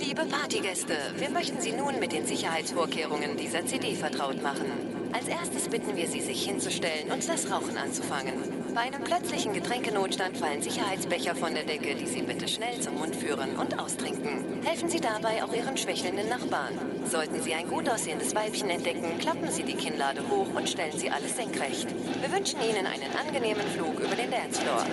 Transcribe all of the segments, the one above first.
Liebe Partygäste, wir möchten Sie nun mit den Sicherheitsvorkehrungen dieser CD vertraut machen. Als erstes bitten wir Sie, sich hinzustellen und das Rauchen anzufangen. Bei einem plötzlichen Getränkenotstand fallen Sicherheitsbecher von der Decke, die Sie bitte schnell zum Mund führen und austrinken. Helfen Sie dabei auch Ihren schwächelnden Nachbarn. Sollten Sie ein gut aussehendes Weibchen entdecken, klappen Sie die Kinnlade hoch und stellen Sie alles senkrecht. Wir wünschen Ihnen einen angenehmen Flug über den Dancefloor.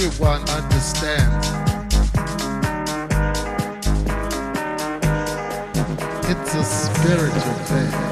everyone understands. It's a spiritual thing.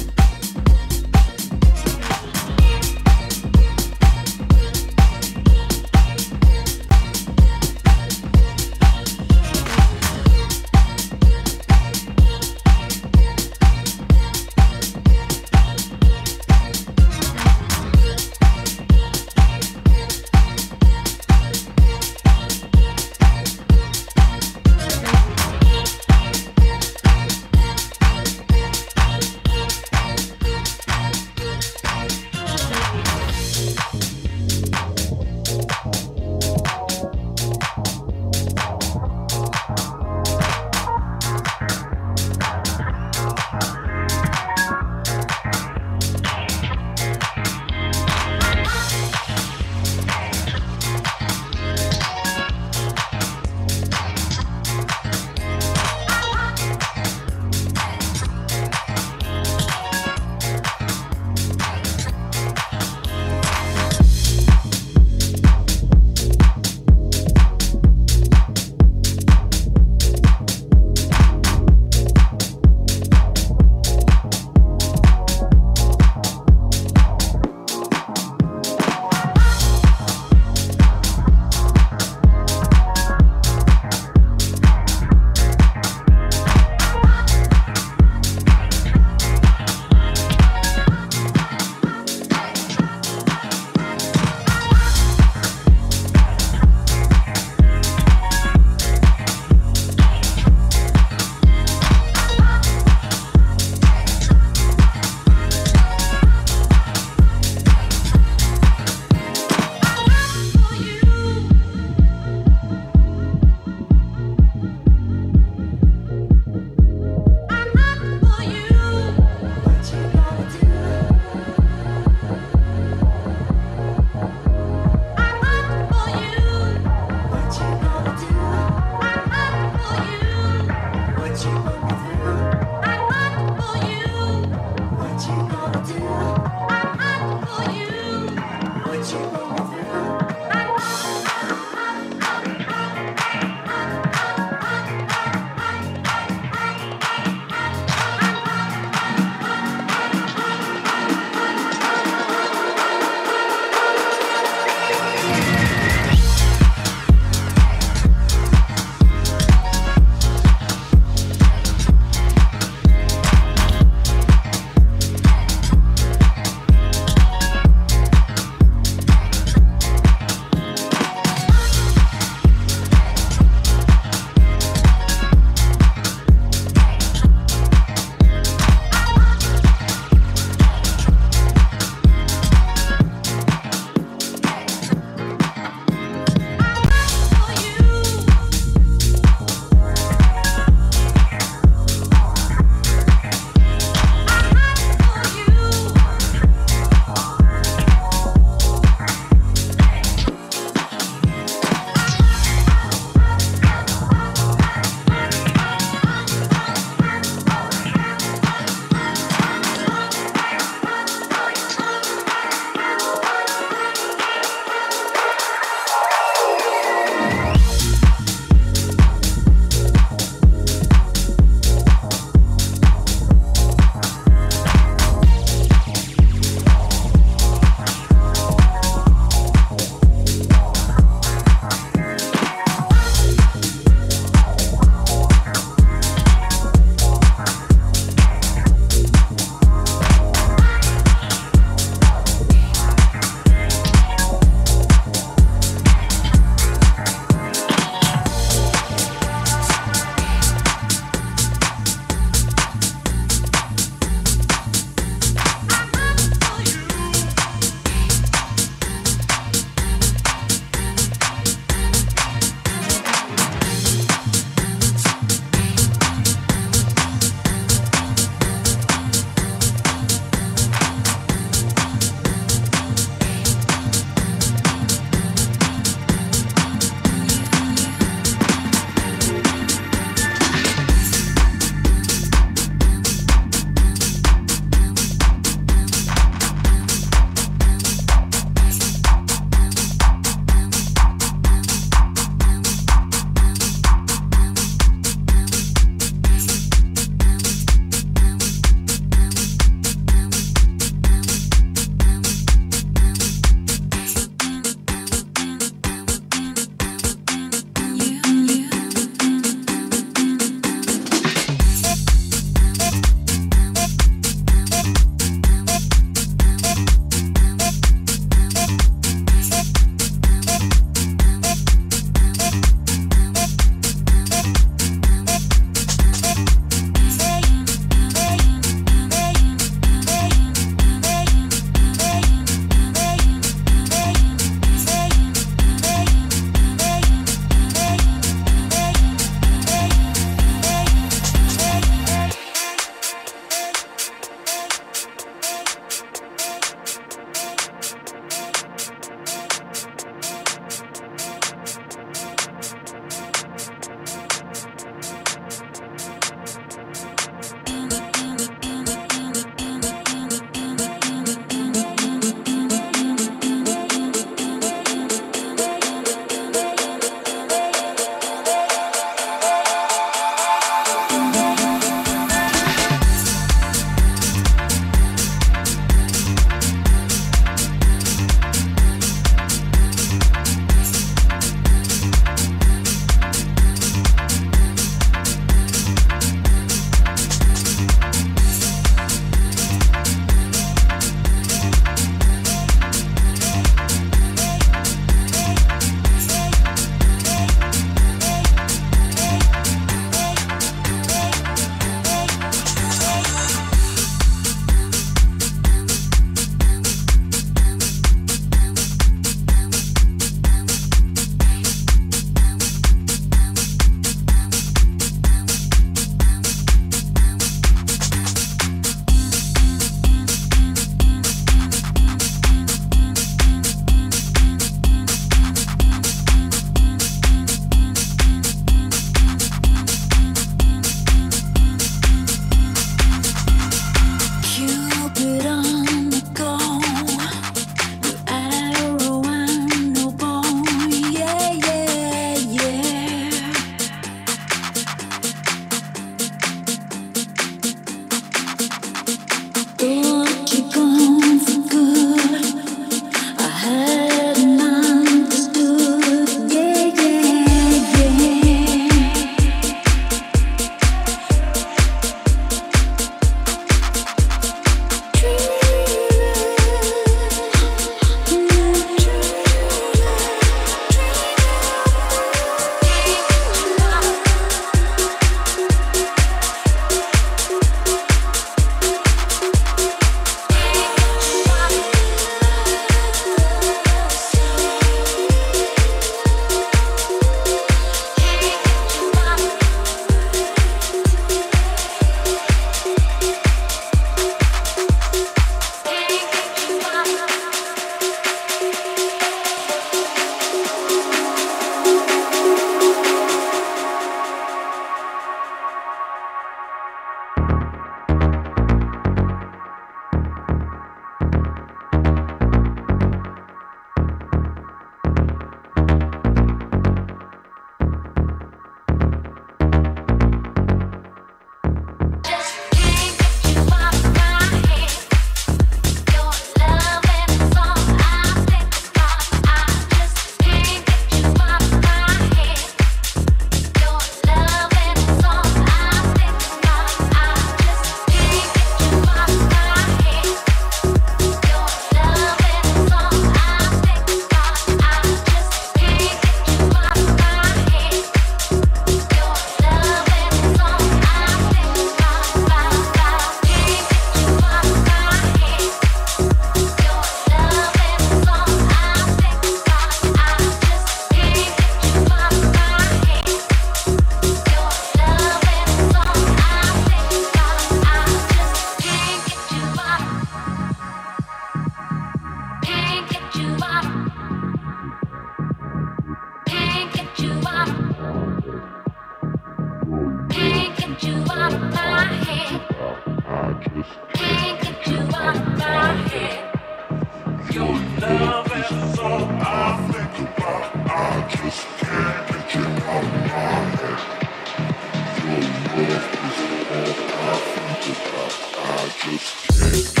Just check.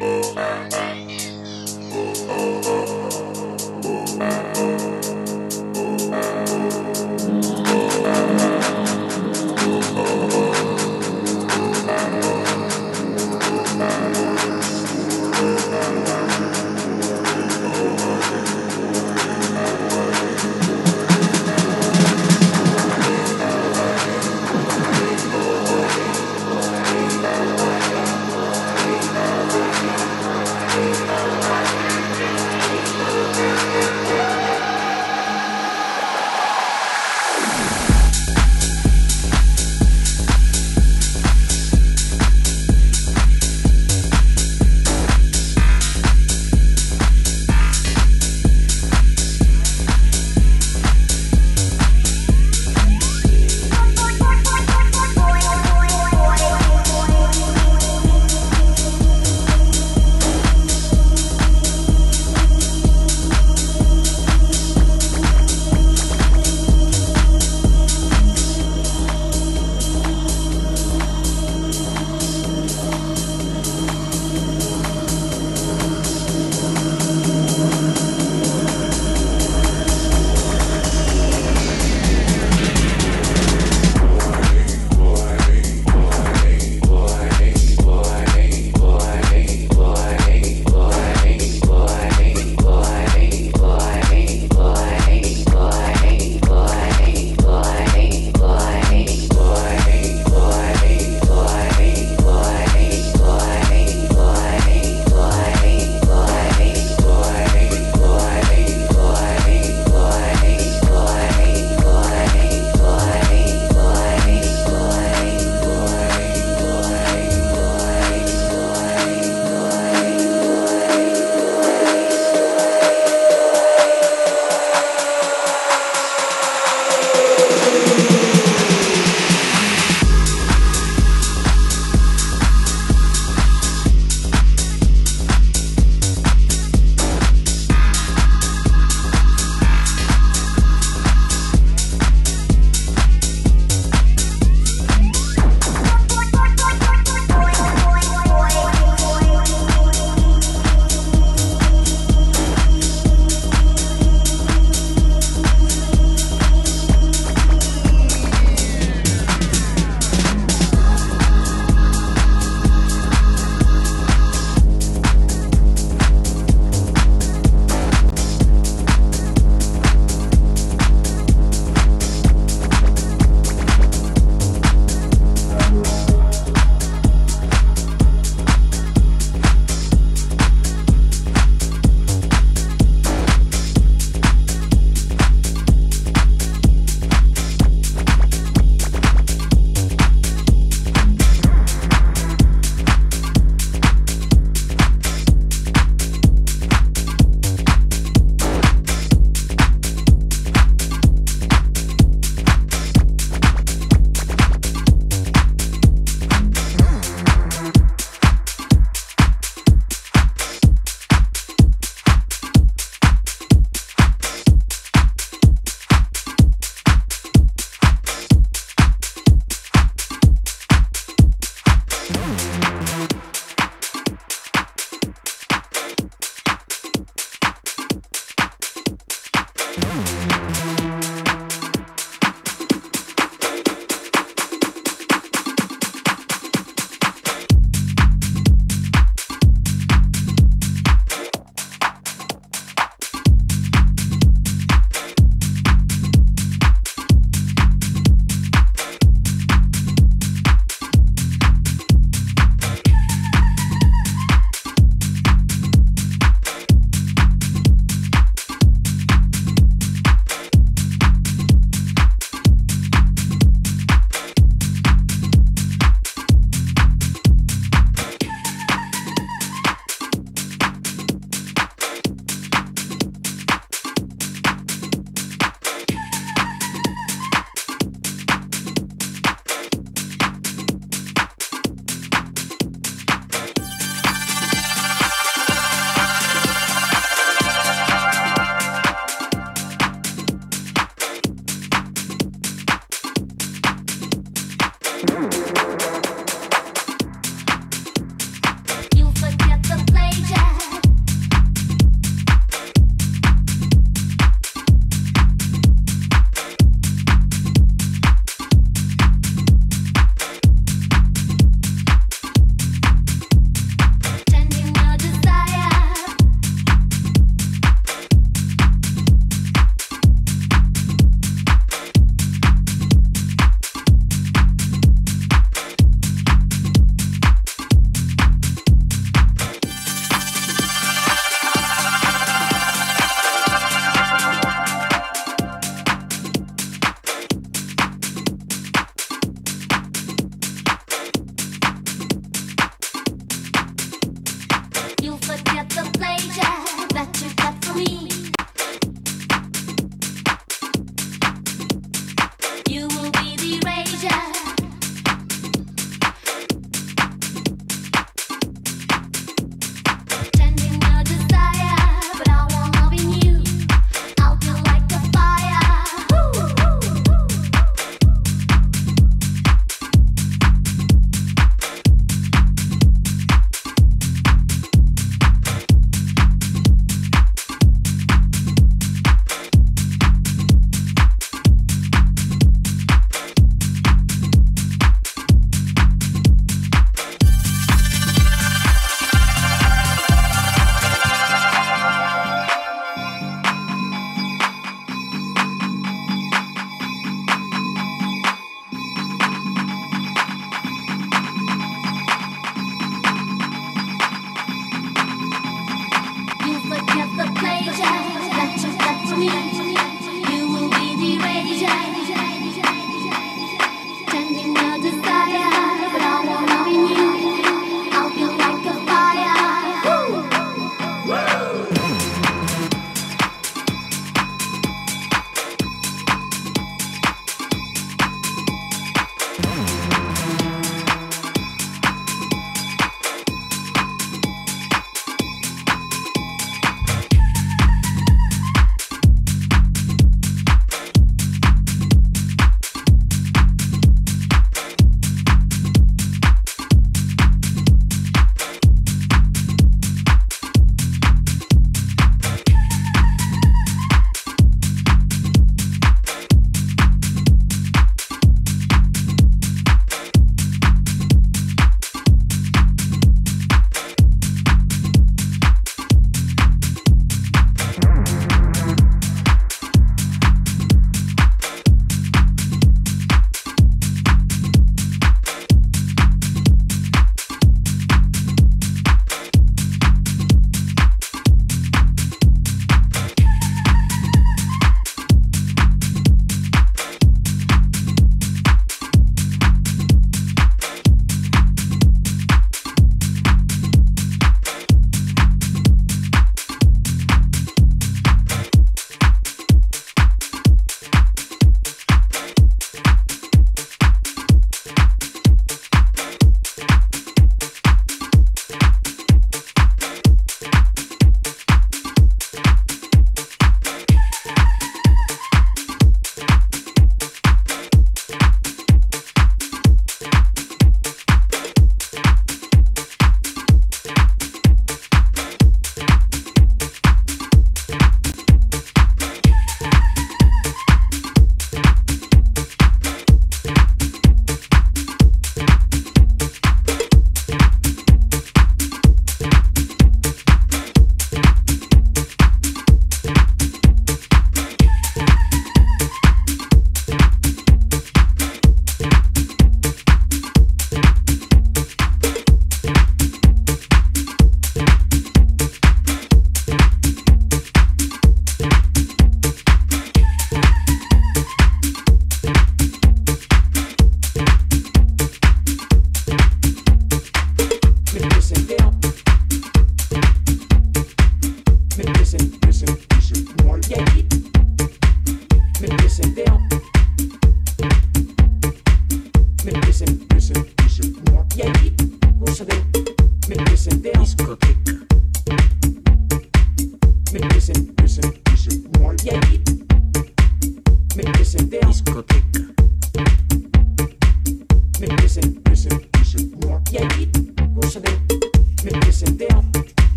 Música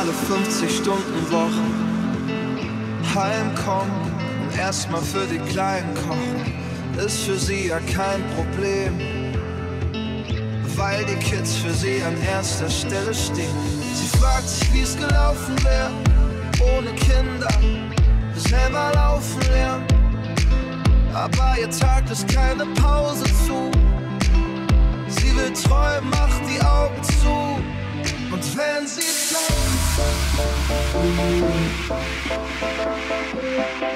normale 50-Stunden-Wochen. Heimkommen und erstmal für die Kleinen kochen, ist für sie ja kein Problem. Weil die Kids für sie an erster Stelle stehen. Sie fragt sich, wie es gelaufen wäre, ohne Kinder, selber laufen lernen. Aber ihr Tag ist keine Pause zu. Sie will träumen, macht die Augen zu. Und wenn sie Thank you.